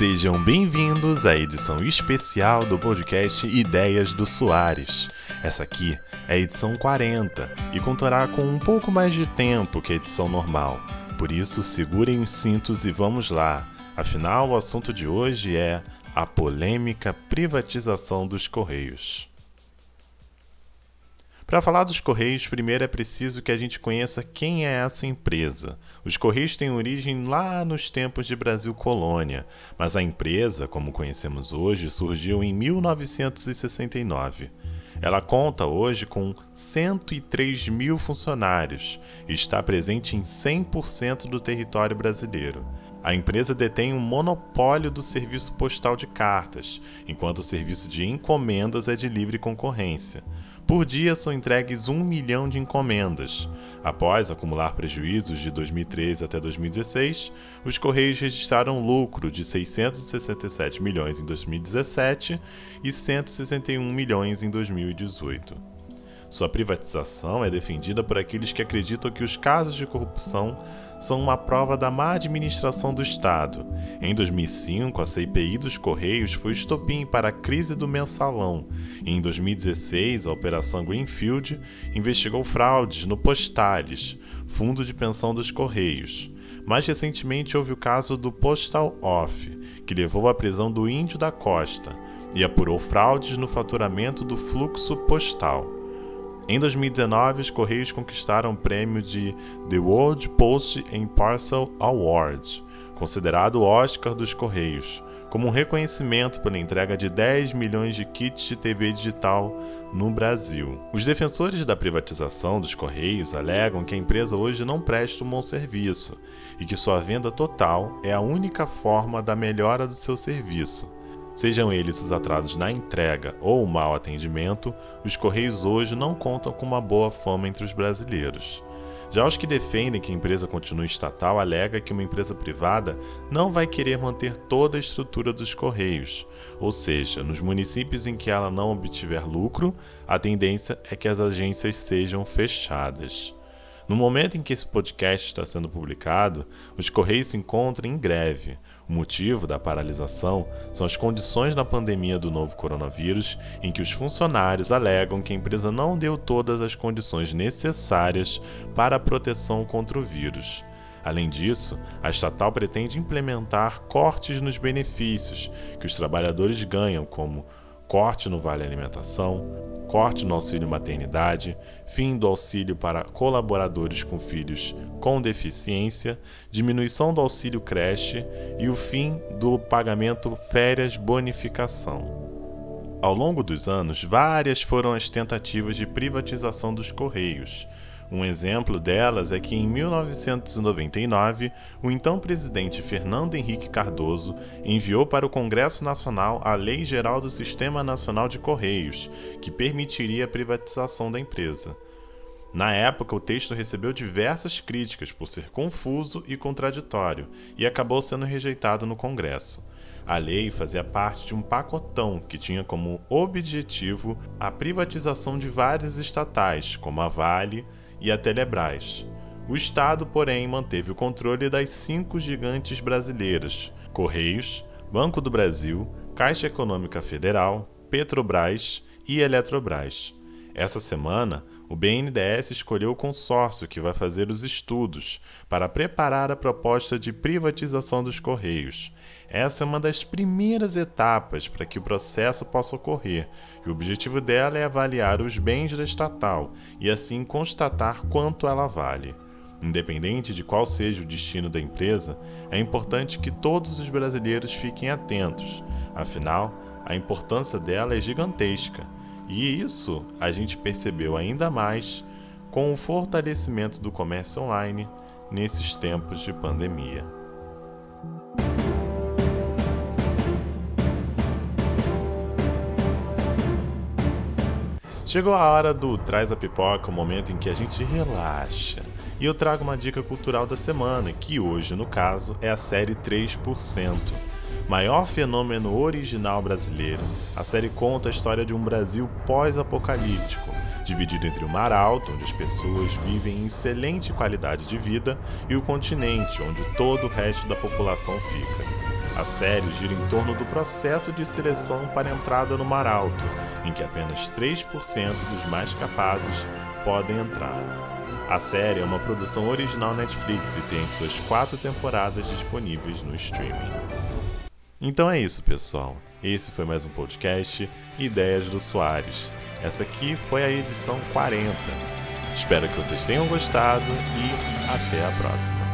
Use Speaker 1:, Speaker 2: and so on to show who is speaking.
Speaker 1: Sejam bem-vindos à edição especial do podcast Ideias do Soares. Essa aqui é a edição 40 e contará com um pouco mais de tempo que a edição normal. Por isso, segurem os cintos e vamos lá. Afinal, o assunto de hoje é a polêmica privatização dos Correios. Para falar dos Correios, primeiro é preciso que a gente conheça quem é essa empresa. Os Correios têm origem lá nos tempos de Brasil Colônia, mas a empresa, como conhecemos hoje, surgiu em 1969. Ela conta hoje com 103 mil funcionários e está presente em 100% do território brasileiro. A empresa detém um monopólio do serviço postal de cartas, enquanto o serviço de encomendas é de livre concorrência. Por dia são entregues um milhão de encomendas. Após acumular prejuízos de 2013 até 2016, os Correios registraram lucro de 667 milhões em 2017 e 161 milhões em 2018. Sua privatização é defendida por aqueles que acreditam que os casos de corrupção são uma prova da má administração do Estado. Em 2005, a CPI dos Correios foi estopim para a crise do mensalão. Em 2016, a Operação Greenfield investigou fraudes no Postales, fundo de pensão dos Correios. Mais recentemente, houve o caso do Postal Off, que levou à prisão do Índio da Costa e apurou fraudes no faturamento do fluxo postal. Em 2019, os Correios conquistaram o prêmio de The World Post and Parcel Award, considerado o Oscar dos Correios, como um reconhecimento pela entrega de 10 milhões de kits de TV digital no Brasil. Os defensores da privatização dos Correios alegam que a empresa hoje não presta um bom serviço e que sua venda total é a única forma da melhora do seu serviço Sejam eles os atrasos na entrega ou o mau atendimento, os Correios hoje não contam com uma boa fama entre os brasileiros. Já os que defendem que a empresa continue estatal alega que uma empresa privada não vai querer manter toda a estrutura dos Correios, ou seja, nos municípios em que ela não obtiver lucro, a tendência é que as agências sejam fechadas. No momento em que esse podcast está sendo publicado, os Correios se encontram em greve. O motivo da paralisação são as condições da pandemia do novo coronavírus, em que os funcionários alegam que a empresa não deu todas as condições necessárias para a proteção contra o vírus. Além disso, a estatal pretende implementar cortes nos benefícios que os trabalhadores ganham, como corte no Vale Alimentação, corte no auxílio maternidade, fim do auxílio para colaboradores com filhos com deficiência, diminuição do auxílio creche e o fim do pagamento férias bonificação. Ao longo dos anos, várias foram as tentativas de privatização dos Correios, um exemplo delas é que em 1999, o então presidente Fernando Henrique Cardoso enviou para o Congresso Nacional a Lei Geral do Sistema Nacional de Correios, que permitiria a privatização da empresa. Na época, o texto recebeu diversas críticas por ser confuso e contraditório e acabou sendo rejeitado no Congresso. A lei fazia parte de um pacotão que tinha como objetivo a privatização de várias estatais, como a Vale, e a Telebrás. O Estado, porém, manteve o controle das cinco gigantes brasileiras: Correios, Banco do Brasil, Caixa Econômica Federal, Petrobras e Eletrobras. Essa semana, o BNDES escolheu o consórcio que vai fazer os estudos para preparar a proposta de privatização dos Correios. Essa é uma das primeiras etapas para que o processo possa ocorrer, e o objetivo dela é avaliar os bens da estatal e assim constatar quanto ela vale. Independente de qual seja o destino da empresa, é importante que todos os brasileiros fiquem atentos, afinal, a importância dela é gigantesca. E isso a gente percebeu ainda mais com o fortalecimento do comércio online nesses tempos de pandemia. Chegou a hora do Traz a Pipoca, o momento em que a gente relaxa. E eu trago uma dica cultural da semana, que hoje, no caso, é a série 3%. Maior fenômeno original brasileiro, a série conta a história de um Brasil pós-apocalíptico, dividido entre o Mar Alto, onde as pessoas vivem em excelente qualidade de vida, e o continente, onde todo o resto da população fica. A série gira em torno do processo de seleção para entrada no Mar Alto, em que apenas 3% dos mais capazes podem entrar. A série é uma produção original Netflix e tem suas quatro temporadas disponíveis no streaming. Então é isso, pessoal. Esse foi mais um podcast Ideias do Soares. Essa aqui foi a edição 40. Espero que vocês tenham gostado e até a próxima.